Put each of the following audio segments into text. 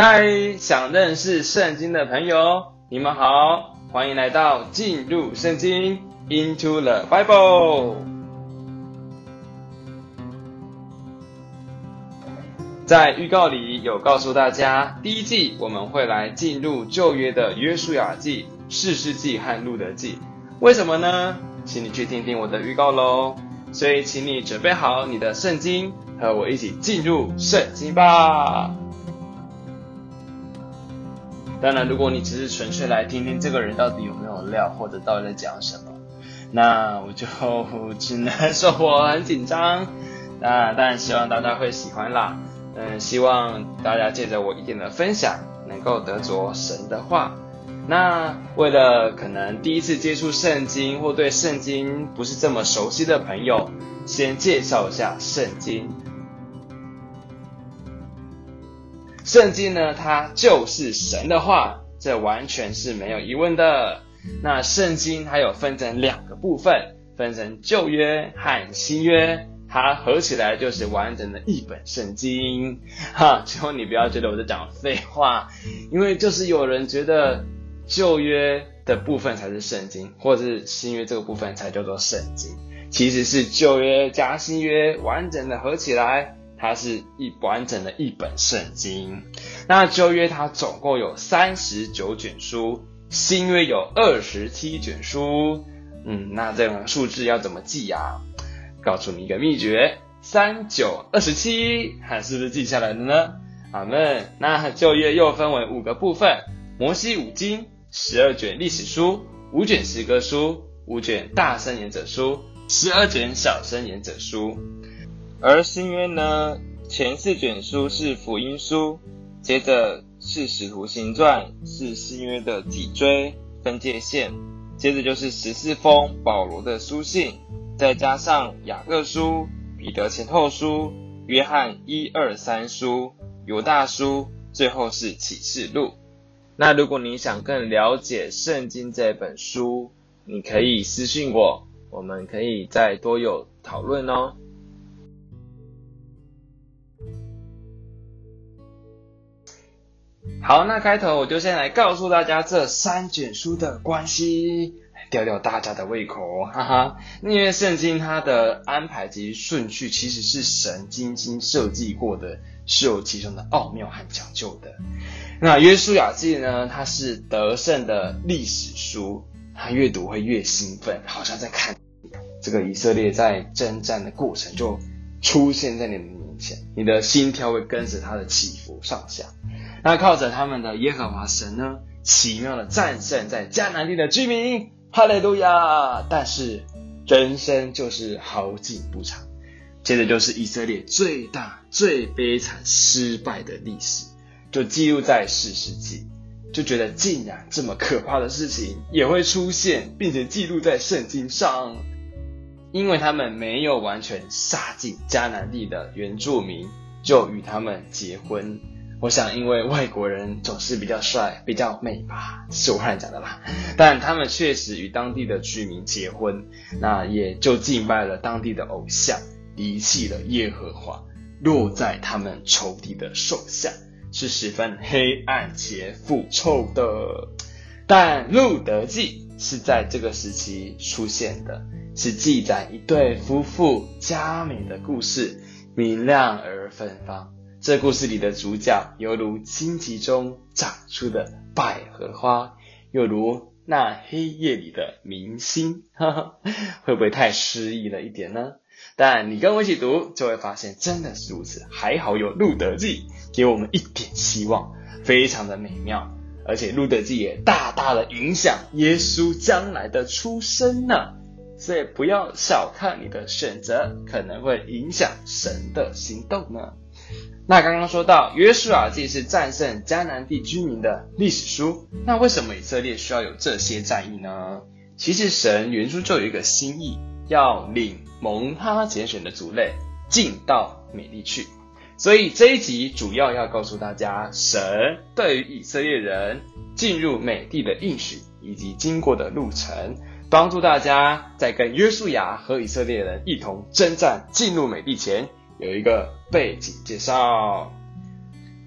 嗨，想认识圣经的朋友，你们好，欢迎来到进入圣经 Into the Bible。在预告里有告诉大家，第一季我们会来进入旧约的约书亚记、士师记和路得记。为什么呢？请你去听听我的预告喽。所以，请你准备好你的圣经，和我一起进入圣经吧。当然，如果你只是纯粹来听听这个人到底有没有料，或者到底在讲什么，那我就只能说我很紧张。那当然希望大家会喜欢啦。嗯，希望大家借着我一点的分享，能够得着神的话。那为了可能第一次接触圣经或对圣经不是这么熟悉的朋友，先介绍一下圣经。圣经呢，它就是神的话，这完全是没有疑问的。那圣经它有分成两个部分，分成旧约和新约，它合起来就是完整的一本圣经。哈，最后你不要觉得我在讲废话，因为就是有人觉得。旧约的部分才是圣经，或者是新约这个部分才叫做圣经。其实是旧约加新约完整的合起来，它是一完整的一本圣经。那旧约它总共有三十九卷书，新约有二十七卷书。嗯，那这种数字要怎么记呀？告诉你一个秘诀：三九二十七，看是不是记下来了呢？阿们。那旧约又分为五个部分：摩西五经。十二卷历史书，五卷诗歌书，五卷大申言者书，十二卷小申言者书。而新约呢，前四卷书是福音书，接着是使徒行传，是新约的脊椎分界线，接着就是十四封保罗的书信，再加上雅各书、彼得前后书、约翰一二三书、犹大书，最后是启示录。那如果你想更了解圣经这本书，你可以私信我，我们可以再多有讨论哦。好，那开头我就先来告诉大家这三卷书的关系，吊吊大家的胃口，哈哈。因为圣经它的安排及顺序其实是神精心设计过的，是有其中的奥妙和讲究的。那约书亚记呢？它是得胜的历史书，它越读会越兴奋，好像在看这个以色列在征战的过程就出现在你的面前，你的心跳会跟着它的起伏上下。那靠着他们的耶和华神呢，奇妙的战胜在迦南地的居民，哈利路亚！但是人生就是好景不长，接着就是以色列最大最悲惨失败的历史。就记录在士师记，就觉得竟然这么可怕的事情也会出现，并且记录在圣经上，因为他们没有完全杀尽迦南地的原住民，就与他们结婚。我想，因为外国人总是比较帅、比较美吧，是我乱讲的啦。但他们确实与当地的居民结婚，那也就敬拜了当地的偶像，离弃了耶和华，落在他们仇敌的手下。是十分黑暗且腐臭的，但路得记是在这个时期出现的，是记载一对夫妇佳美的故事，明亮而芬芳。这故事里的主角犹如荆棘中长出的百合花，又如那黑夜里的明星，哈哈，会不会太诗意了一点呢？但你跟我一起读，就会发现真的是如此。还好有路德记，给我们一点希望，非常的美妙。而且路德记也大大的影响耶稣将来的出生呢。所以不要小看你的选择，可能会影响神的行动呢。那刚刚说到约书亚记是战胜迦南地居民的历史书，那为什么以色列需要有这些战役呢？其实神原初就有一个心意，要领。蒙他拣选的族类进到美地去，所以这一集主要要告诉大家，神对于以色列人进入美地的应许以及经过的路程，帮助大家在跟约书亚和以色列人一同征战进入美地前有一个背景介绍。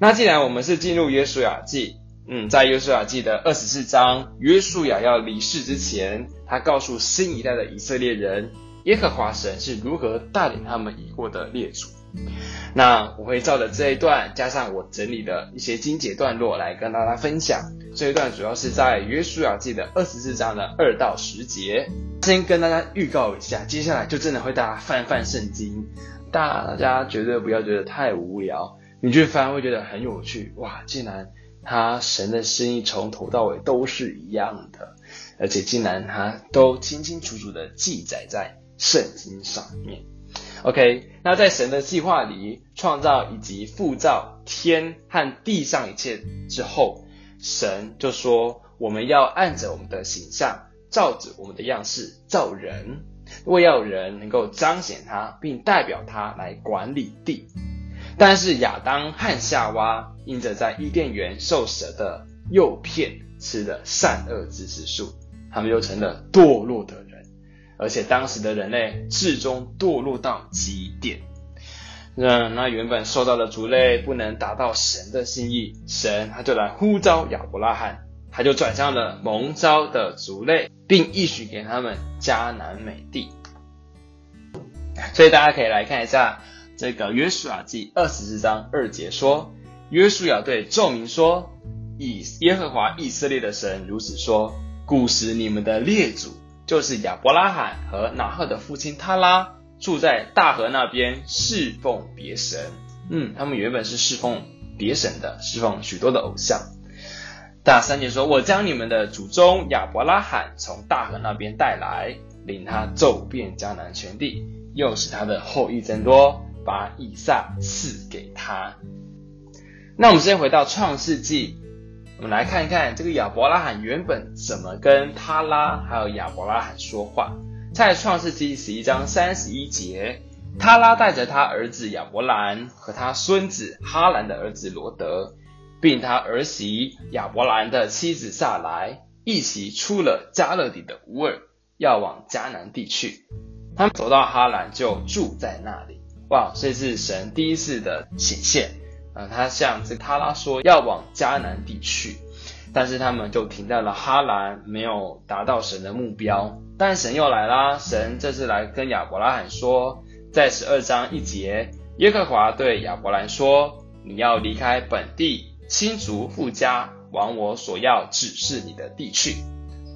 那既然我们是进入约书亚记，嗯，在约书亚记的二十四章，约书亚要离世之前，他告诉新一代的以色列人，耶和华神是如何带领他们已过的列祖。那我会照着这一段，加上我整理的一些经节段落来跟大家分享。这一段主要是在约书亚记的二十四章的二到十节。先跟大家预告一下，接下来就真的会大家翻翻圣经，大家绝对不要觉得太无聊，你去翻会觉得很有趣。哇，竟然他神的心意从头到尾都是一样的，而且竟然他都清清楚楚的记载在圣经上面。OK，那在神的计划里，创造以及复造天和地上一切之后，神就说：“我们要按着我们的形象，照着我们的样式造人，为要人能够彰显他，并代表他来管理地。”但是亚当和夏娃因着在伊甸园受蛇的诱骗，吃了善恶知识树，他们又成了堕落的人。而且当时的人类至终堕落到极点，那那原本受到的族类不能达到神的心意，神他就来呼召亚伯拉罕，他就转向了蒙召的族类，并一许给他们迦南美地。所以大家可以来看一下这个约书亚记二十四章二节说，约书亚对众民说：“以耶和华以色列的神如此说，古时你们的列祖。”就是亚伯拉罕和拿鹤的父亲他拉住在大河那边侍奉别神，嗯，他们原本是侍奉别神的，侍奉许多的偶像。大三节说：“我将你们的祖宗亚伯拉罕从大河那边带来，领他走遍迦南全地，又使他的后裔增多，把以撒赐给他。”那我们先回到创世纪。我们来看一看这个亚伯拉罕原本怎么跟他拉还有亚伯拉罕说话。在创世纪十一章三十一节，他拉带着他儿子亚伯兰和他孙子哈兰的儿子罗德，并他儿媳亚伯兰的妻子撒莱，一起出了迦勒底的乌尔，要往迦南地去。他们走到哈兰，就住在那里。哇，这是神第一次的显现。啊，他向这个他拉说要往迦南地去，但是他们就停在了哈兰，没有达到神的目标。但神又来啦，神这次来跟亚伯拉罕说，在十二章一节，耶和华对亚伯兰说：“你要离开本地，亲族富家，往我所要指示你的地去。”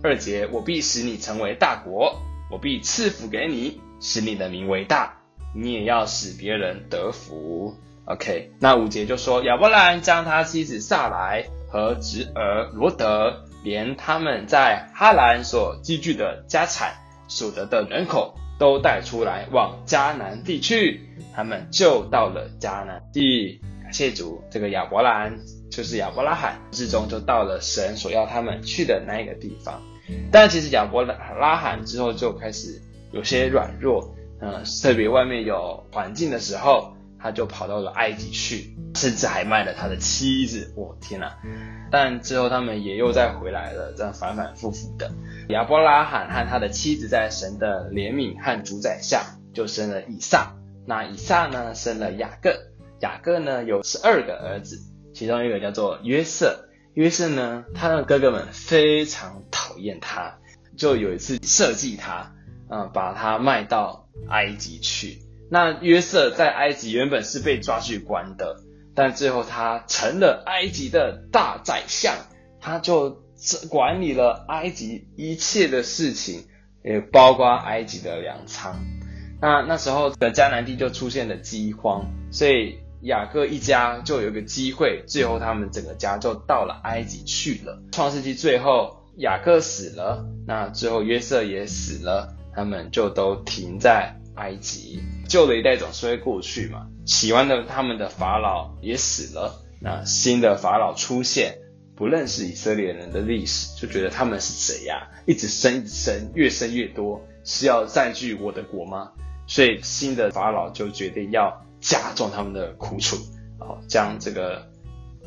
二节，我必使你成为大国，我必赐福给你，使你的名为大，你也要使别人得福。OK，那五节就说亚伯兰将他妻子撒莱和侄儿罗德，连他们在哈兰所积聚的家产、所得的人口都带出来，往迦南地去。他们就到了迦南地。感谢主，这个亚伯兰就是亚伯拉罕，最终就到了神所要他们去的那一个地方。但其实亚伯拉罕之后就开始有些软弱，嗯，特别外面有环境的时候。他就跑到了埃及去，甚至还卖了他的妻子。我、天哪！但之后他们也又再回来了，这样反反复复的。亚伯拉罕和他的妻子在神的怜悯和主宰下，就生了以撒。那以撒呢，生了雅各。雅各呢，有十二个儿子，其中一个叫做约瑟。约瑟呢，他的哥哥们非常讨厌他，就有一次设计他，嗯，把他卖到埃及去。那约瑟在埃及原本是被抓去关的，但最后他成了埃及的大宰相，他就管理了埃及一切的事情，也包括埃及的粮仓。那那时候的迦南地就出现了饥荒，所以雅各一家就有一个机会，最后他们整个家就到了埃及去了。创世纪最后雅各死了，那最后约瑟也死了，他们就都停在埃及。旧的一代总是会过去嘛，喜欢的他们的法老也死了，那新的法老出现，不认识以色列人的历史，就觉得他们是谁呀？一直生，一直生，越生越多，是要占据我的国吗？所以新的法老就决定要加重他们的苦楚，好，将这个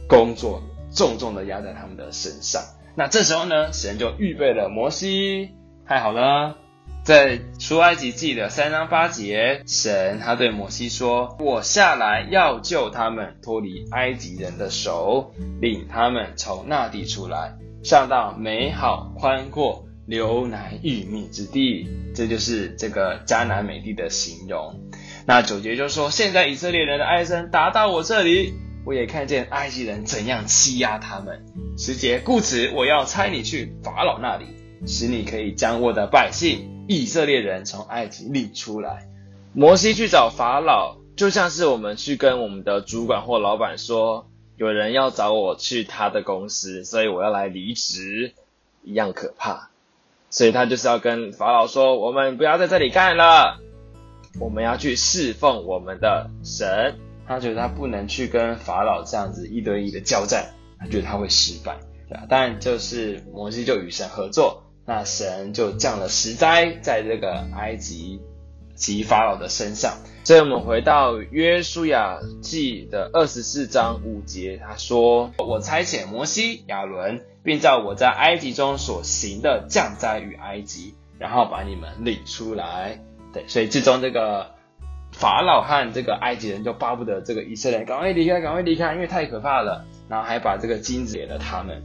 工作重重的压在他们的身上。那这时候呢，神就预备了摩西，太好了，在出埃及记的三章八节，神他对摩西说：“我下来要救他们脱离埃及人的手，领他们从那地出来，上到美好宽阔、流奶与蜜之地。”这就是这个迦南美地的形容。那九节就说：“现在以色列人的哀声达到我这里，我也看见埃及人怎样欺压他们。”十节，故此我要差你去法老那里，使你可以将我的百姓以色列人从埃及领出来。摩西去找法老，就像是我们去跟我们的主管或老板说，有人要找我去他的公司，所以我要来离职，一样可怕。所以他就是要跟法老说，我们不要在这里干了。我们要去侍奉我们的神，他觉得他不能去跟法老这样子一对一的交战，他觉得他会失败，对吧？但就是摩西就与神合作，那神就降了十灾在这个埃及及法老的身上。所以我们回到约书亚记的二十四章五节，他说：“我差遣摩西、亚伦，并照我在埃及中所行的降灾于埃及，然后把你们领出来。”对，所以最终这个法老和这个埃及人就巴不得这个以色列赶快离开，赶快离开，因为太可怕了。然后还把这个金子给了他们。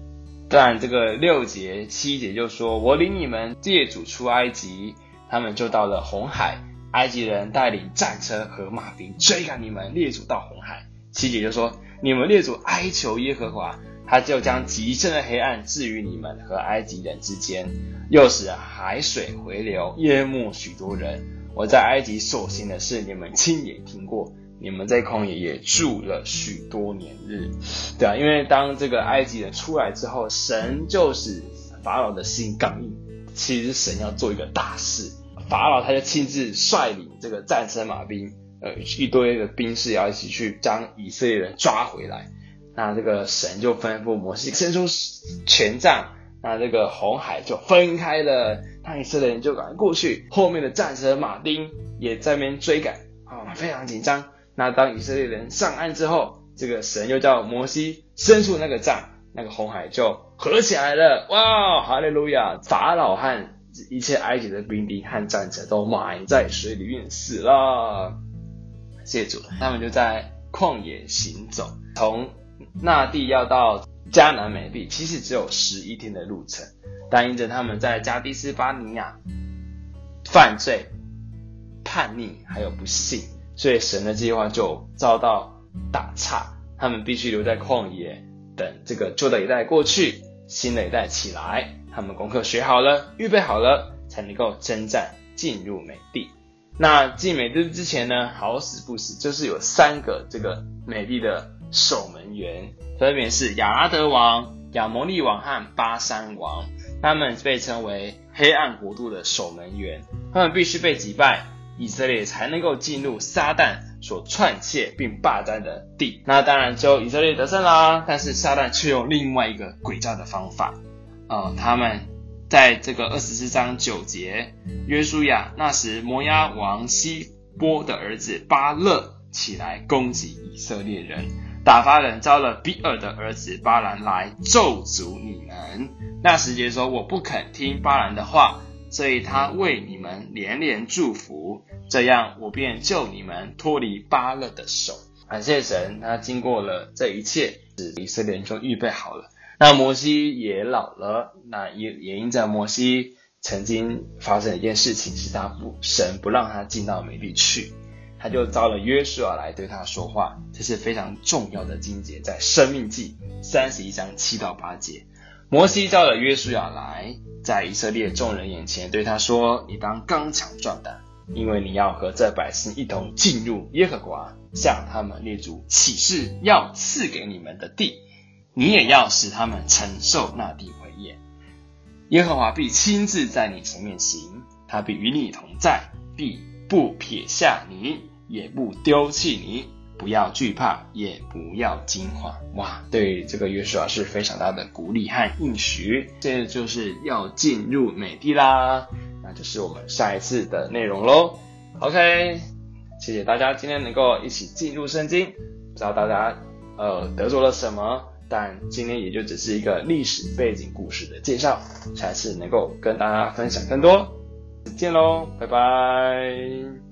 但，这个六节、七节就说：“我领你们列祖出埃及，他们就到了红海，埃及人带领战车和马兵追赶你们列祖到红海。”七节就说：“你们列祖哀求耶和华，他就将极深的黑暗置于你们和埃及人之间，又使海水回流，淹没许多人。”我在埃及所行的事，你们亲眼听过。你们在旷野也住了许多年日，对啊，因为当这个埃及人出来之后，神就是法老的心刚硬。其实神要做一个大事，法老他就亲自率领这个战车马兵，呃，一堆的兵士要一起去将以色列人抓回来。那这个神就吩咐摩西伸出权杖。那这个红海就分开了，那以色列人就赶过去，后面的战车马丁也在那边追赶啊，非常紧张。那当以色列人上岸之后，这个神又叫摩西伸出那个杖，那个红海就合起来了。哇，哈利路亚！法老和一切埃及的兵丁和战车都埋在水里面死了。谢主，他们就在旷野行走，从那地要到。迦南美地其实只有十一天的路程，但因着他们在加低斯巴尼亚犯罪、叛逆还有不信，所以神的计划就遭到打岔。他们必须留在旷野，等这个旧的一代过去，新的一代起来。他们功课学好了，预备好了，才能够征战进入美地。那进美地之前呢，好死不死就是有三个这个美地的守门员。分别是亚拉德王、亚摩利王和巴珊王，他们被称为黑暗国度的守门员。他们必须被击败，以色列才能够进入撒旦所篡窃并霸占的地。那当然，只有以色列得胜啦。但是撒旦却用另外一个诡诈的方法。呃，他们在这个二十四章九节，约书亚那时摩押王西波的儿子巴勒起来攻击以色列人。打发人招了比尔的儿子巴兰来咒诅你们。那时节说，我不肯听巴兰的话，所以他为你们连连祝福，这样我便救你们脱离巴勒的手。感谢神，他经过了这一切，使以色列人就预备好了。那摩西也老了，那也也因着摩西曾经发生一件事情，是他不神不让他进到美地去。他就召了约书亚来对他说话，这是非常重要的经节，在生命记三十一章七到八节。摩西召了约书亚来，在以色列众人眼前对他说：“你当刚强壮胆，因为你要和这百姓一同进入耶和华向他们列祖起誓要赐给你们的地，你也要使他们承受那地为业。耶和华必亲自在你前面行，他必与你同在，必不撇下你。”也不丢弃你，不要惧怕，也不要惊慌。哇，对这个约书亚是非常大的鼓励和应许。这就是要进入美地啦，那就是我们下一次的内容喽。OK，谢谢大家今天能够一起进入圣经，不知道大家呃得着了什么，但今天也就只是一个历史背景故事的介绍，下次能够跟大家分享更多。见喽，拜拜。